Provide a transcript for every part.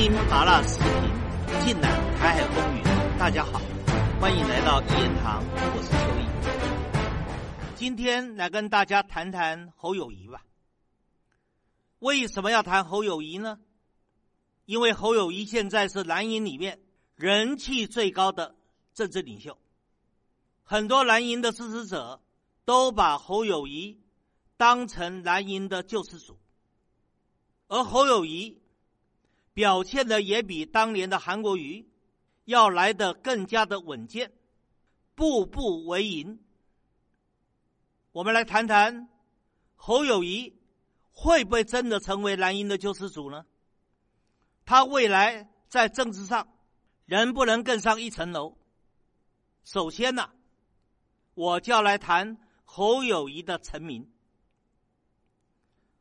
听麻辣视频，尽览台海风云。大家好，欢迎来到一言堂，我是邱毅。今天来跟大家谈谈侯友谊吧。为什么要谈侯友谊呢？因为侯友谊现在是蓝营里面人气最高的政治领袖，很多蓝营的支持者都把侯友谊当成蓝营的救世主，而侯友谊。表现的也比当年的韩国瑜要来的更加的稳健，步步为营。我们来谈谈侯友谊会不会真的成为蓝营的救世主呢？他未来在政治上能不能更上一层楼？首先呢，我就要来谈侯友谊的成名。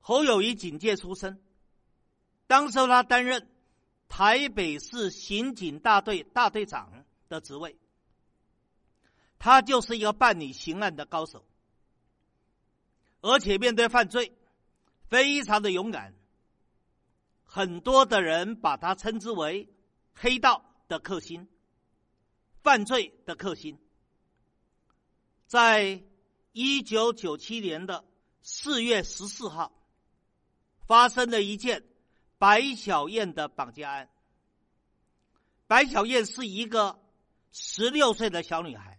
侯友谊警界出身。当时他担任台北市刑警大队大队长的职位，他就是一个办理刑案的高手，而且面对犯罪非常的勇敢。很多的人把他称之为“黑道的克星”，犯罪的克星。在一九九七年的四月十四号，发生了一件。白小燕的绑架案。白小燕是一个十六岁的小女孩，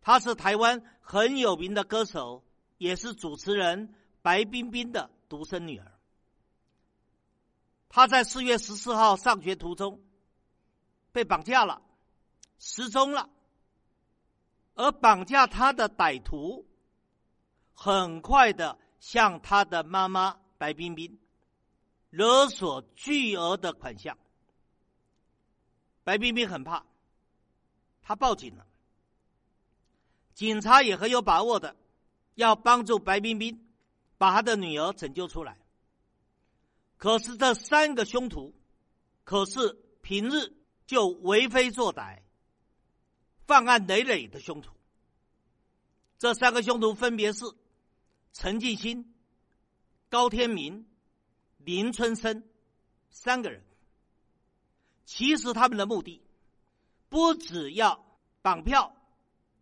她是台湾很有名的歌手，也是主持人白冰冰的独生女儿。她在四月十四号上学途中被绑架了，失踪了。而绑架她的歹徒很快的向她的妈妈白冰冰。勒索巨额的款项，白冰冰很怕，他报警了。警察也很有把握的，要帮助白冰冰把他的女儿拯救出来。可是这三个凶徒，可是平日就为非作歹、犯案累累的凶徒。这三个凶徒分别是陈继新、高天明。林春生三个人，其实他们的目的不只要绑票、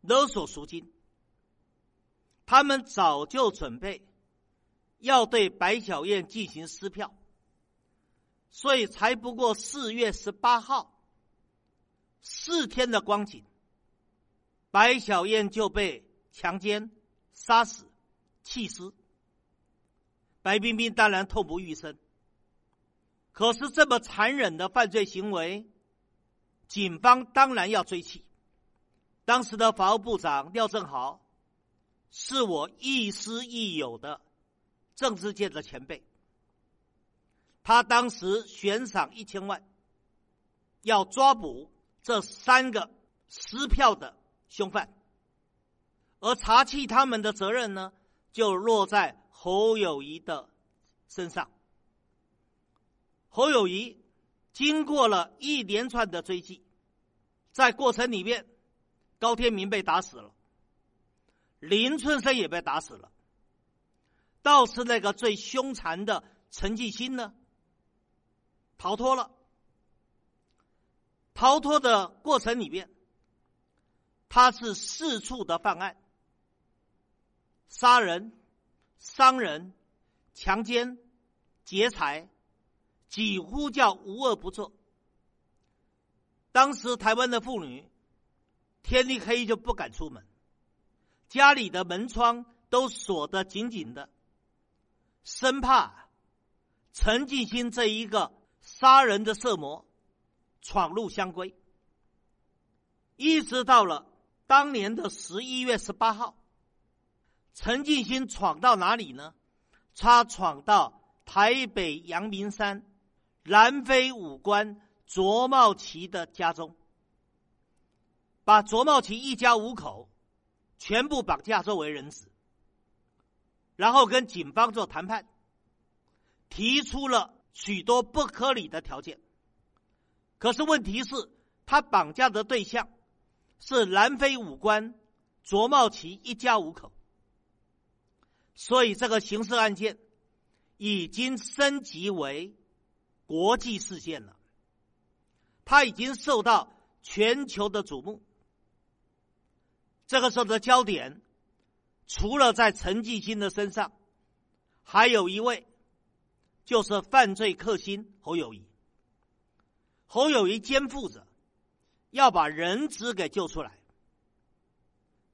勒索赎金，他们早就准备要对白小燕进行撕票，所以才不过四月十八号，四天的光景，白小燕就被强奸、杀死、弃尸。白冰冰当然痛不欲生，可是这么残忍的犯罪行为，警方当然要追起。当时的法务部长廖正豪，是我亦师亦友的政治界的前辈，他当时悬赏一千万，要抓捕这三个撕票的凶犯，而查缉他们的责任呢，就落在。侯友谊的身上，侯友谊经过了一连串的追击，在过程里面，高天明被打死了，林春生也被打死了，倒是那个最凶残的陈继新呢，逃脱了。逃脱的过程里面，他是四处的犯案，杀人。伤人、强奸、劫财，几乎叫无恶不作。当时台湾的妇女天一黑就不敢出门，家里的门窗都锁得紧紧的，生怕陈进兴这一个杀人的色魔闯入香闺。一直到了当年的十一月十八号。陈进兴闯到哪里呢？他闯到台北阳明山南非武官卓茂奇的家中，把卓茂奇一家五口全部绑架作为人质，然后跟警方做谈判，提出了许多不合理的条件。可是问题是，他绑架的对象是南非武官卓茂奇一家五口。所以，这个刑事案件已经升级为国际事件了，他已经受到全球的瞩目。这个时候的焦点，除了在陈继新的身上，还有一位，就是犯罪克星侯友谊。侯友谊肩负着要把人质给救出来。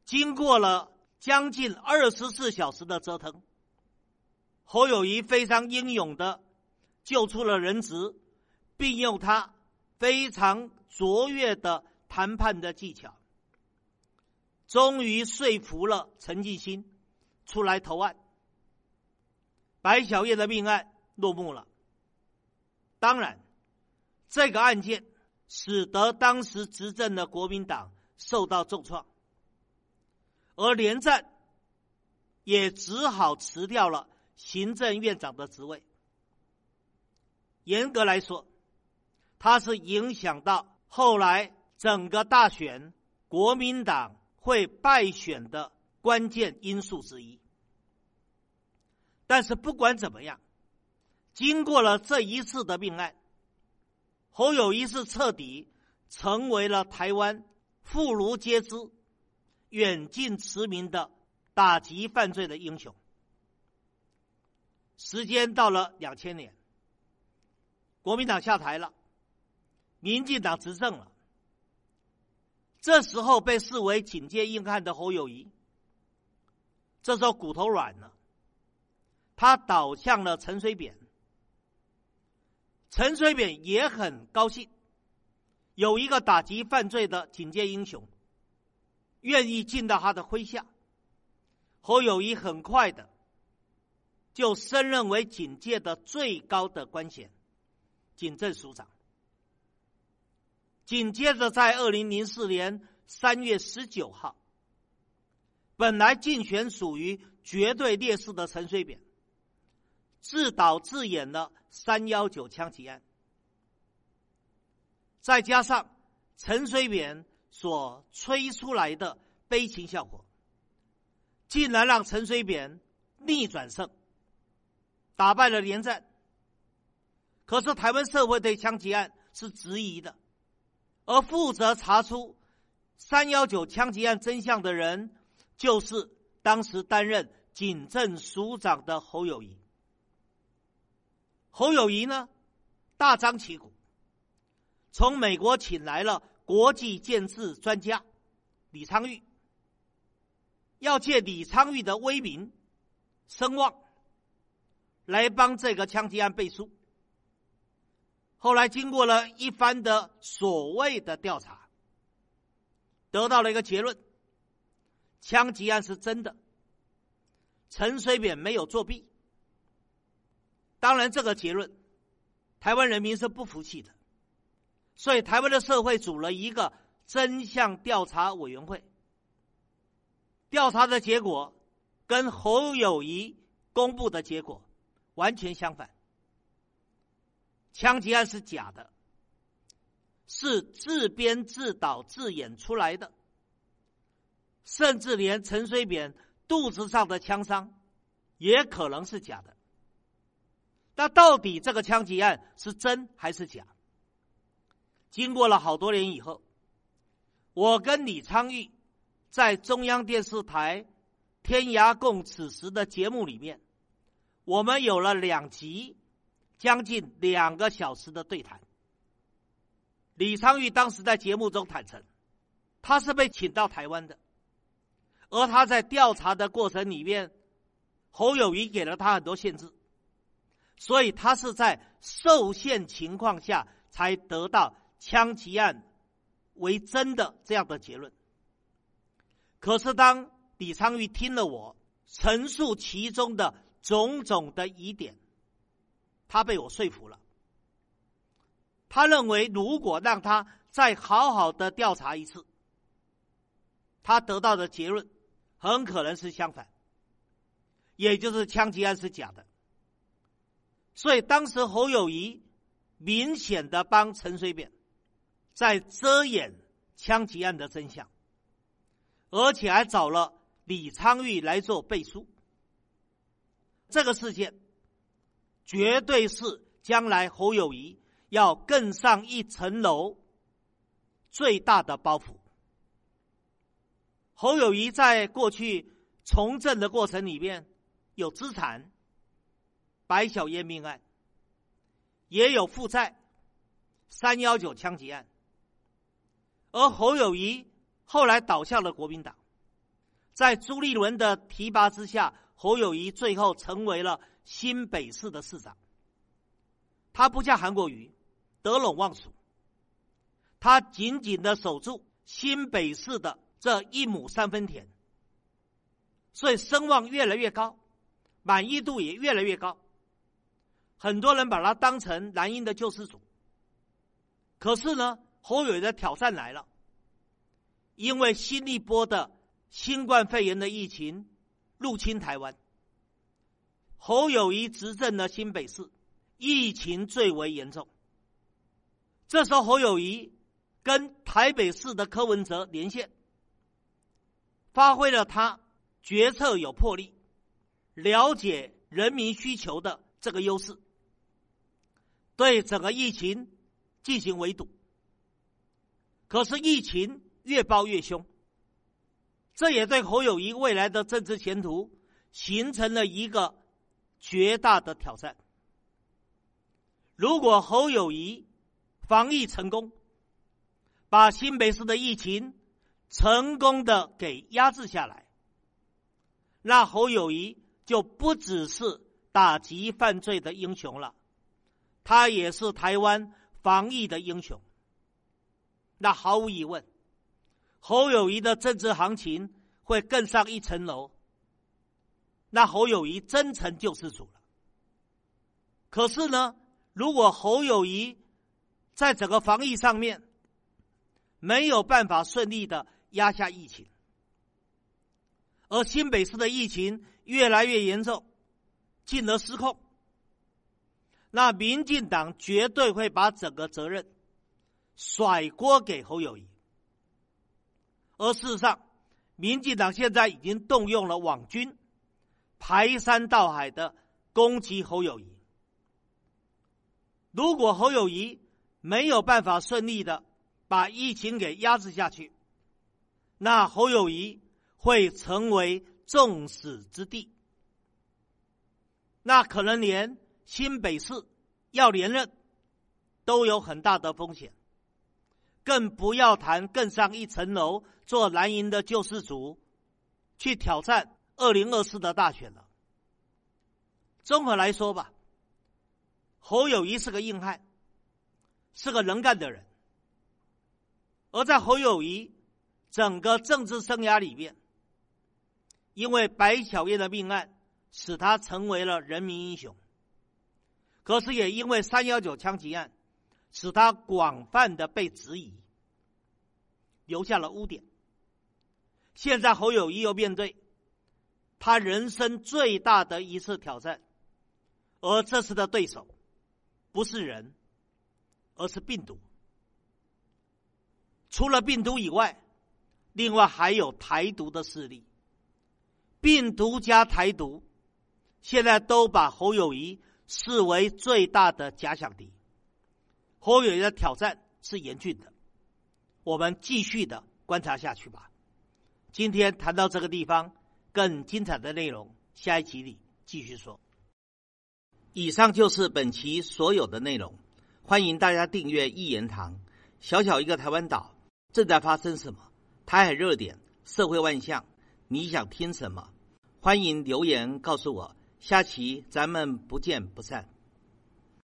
经过了将近二十四小时的折腾，侯友谊非常英勇的救出了人质，并用他非常卓越的谈判的技巧。终于说服了陈继新出来投案，白小燕的命案落幕了。当然，这个案件使得当时执政的国民党受到重创，而连战也只好辞掉了行政院长的职位。严格来说，他是影响到后来整个大选国民党。会败选的关键因素之一。但是不管怎么样，经过了这一次的命案，侯友谊是彻底成为了台湾妇孺皆知、远近驰名的打击犯罪的英雄。时间到了两千年，国民党下台了，民进党执政了。这时候被视为警戒硬汉的侯友谊，这时候骨头软了，他倒向了陈水扁。陈水扁也很高兴，有一个打击犯罪的警戒英雄，愿意进到他的麾下。侯友谊很快的就升任为警界的最高的官衔，警政署长。紧接着，在二零零四年三月十九号，本来竞选属于绝对劣势的陈水扁，自导自演了三幺九枪击案，再加上陈水扁所吹出来的悲情效果，竟然让陈水扁逆转胜，打败了连战。可是台湾社会对枪击案是质疑的。而负责查出三幺九枪击案真相的人，就是当时担任警政署长的侯友谊。侯友谊呢，大张旗鼓，从美国请来了国际建制专家李昌钰，要借李昌钰的威名、声望，来帮这个枪击案背书。后来经过了一番的所谓的调查，得到了一个结论：枪击案是真的，陈水扁没有作弊。当然，这个结论，台湾人民是不服气的，所以台湾的社会组了一个真相调查委员会。调查的结果跟侯友谊公布的结果完全相反。枪击案是假的，是自编自导自演出来的，甚至连陈水扁肚子上的枪伤也可能是假的。那到底这个枪击案是真还是假？经过了好多年以后，我跟李昌钰在中央电视台《天涯共此时》的节目里面，我们有了两集。将近两个小时的对谈，李昌钰当时在节目中坦诚，他是被请到台湾的，而他在调查的过程里面，侯友谊给了他很多限制，所以他是在受限情况下才得到枪击案为真的这样的结论。可是当李昌钰听了我陈述其中的种种的疑点。他被我说服了。他认为，如果让他再好好的调查一次，他得到的结论很可能是相反，也就是枪击案是假的。所以当时侯友谊明显的帮陈水扁在遮掩枪击案的真相，而且还找了李昌钰来做背书。这个事件。绝对是将来侯友谊要更上一层楼，最大的包袱。侯友谊在过去从政的过程里面有资产，白小燕命案，也有负债，三幺九枪击案。而侯友谊后来倒向了国民党，在朱立伦的提拔之下，侯友谊最后成为了新北市的市长。他不像韩国瑜得陇望蜀，他紧紧的守住新北市的这一亩三分田，所以声望越来越高，满意度也越来越高。很多人把他当成蓝营的救世主。可是呢，侯友的挑战来了，因为新一波的新冠肺炎的疫情入侵台湾，侯友谊执政的新北市。疫情最为严重，这时候侯友谊跟台北市的柯文哲连线，发挥了他决策有魄力、了解人民需求的这个优势，对整个疫情进行围堵。可是疫情越爆越凶，这也对侯友谊未来的政治前途形成了一个绝大的挑战。如果侯友谊防疫成功，把新北市的疫情成功的给压制下来，那侯友谊就不只是打击犯罪的英雄了，他也是台湾防疫的英雄。那毫无疑问，侯友谊的政治行情会更上一层楼。那侯友谊真成救世主了。可是呢？如果侯友谊在整个防疫上面没有办法顺利的压下疫情，而新北市的疫情越来越严重，进而失控，那民进党绝对会把整个责任甩锅给侯友谊。而事实上，民进党现在已经动用了网军，排山倒海的攻击侯友谊。如果侯友谊没有办法顺利的把疫情给压制下去，那侯友谊会成为众矢之的，那可能连新北市要连任都有很大的风险，更不要谈更上一层楼做蓝营的救世主，去挑战二零二四的大选了。综合来说吧。侯友谊是个硬汉，是个能干的人。而在侯友谊整个政治生涯里面，因为白晓燕的命案使他成为了人民英雄，可是也因为三幺九枪击案使他广泛的被质疑，留下了污点。现在侯友谊又面对他人生最大的一次挑战，而这次的对手。不是人，而是病毒。除了病毒以外，另外还有台独的势力。病毒加台独，现在都把侯友谊视为最大的假想敌。侯友谊的挑战是严峻的，我们继续的观察下去吧。今天谈到这个地方，更精彩的内容，下一集里继续说。以上就是本期所有的内容，欢迎大家订阅一言堂。小小一个台湾岛，正在发生什么？台海热点，社会万象，你想听什么？欢迎留言告诉我。下期咱们不见不散。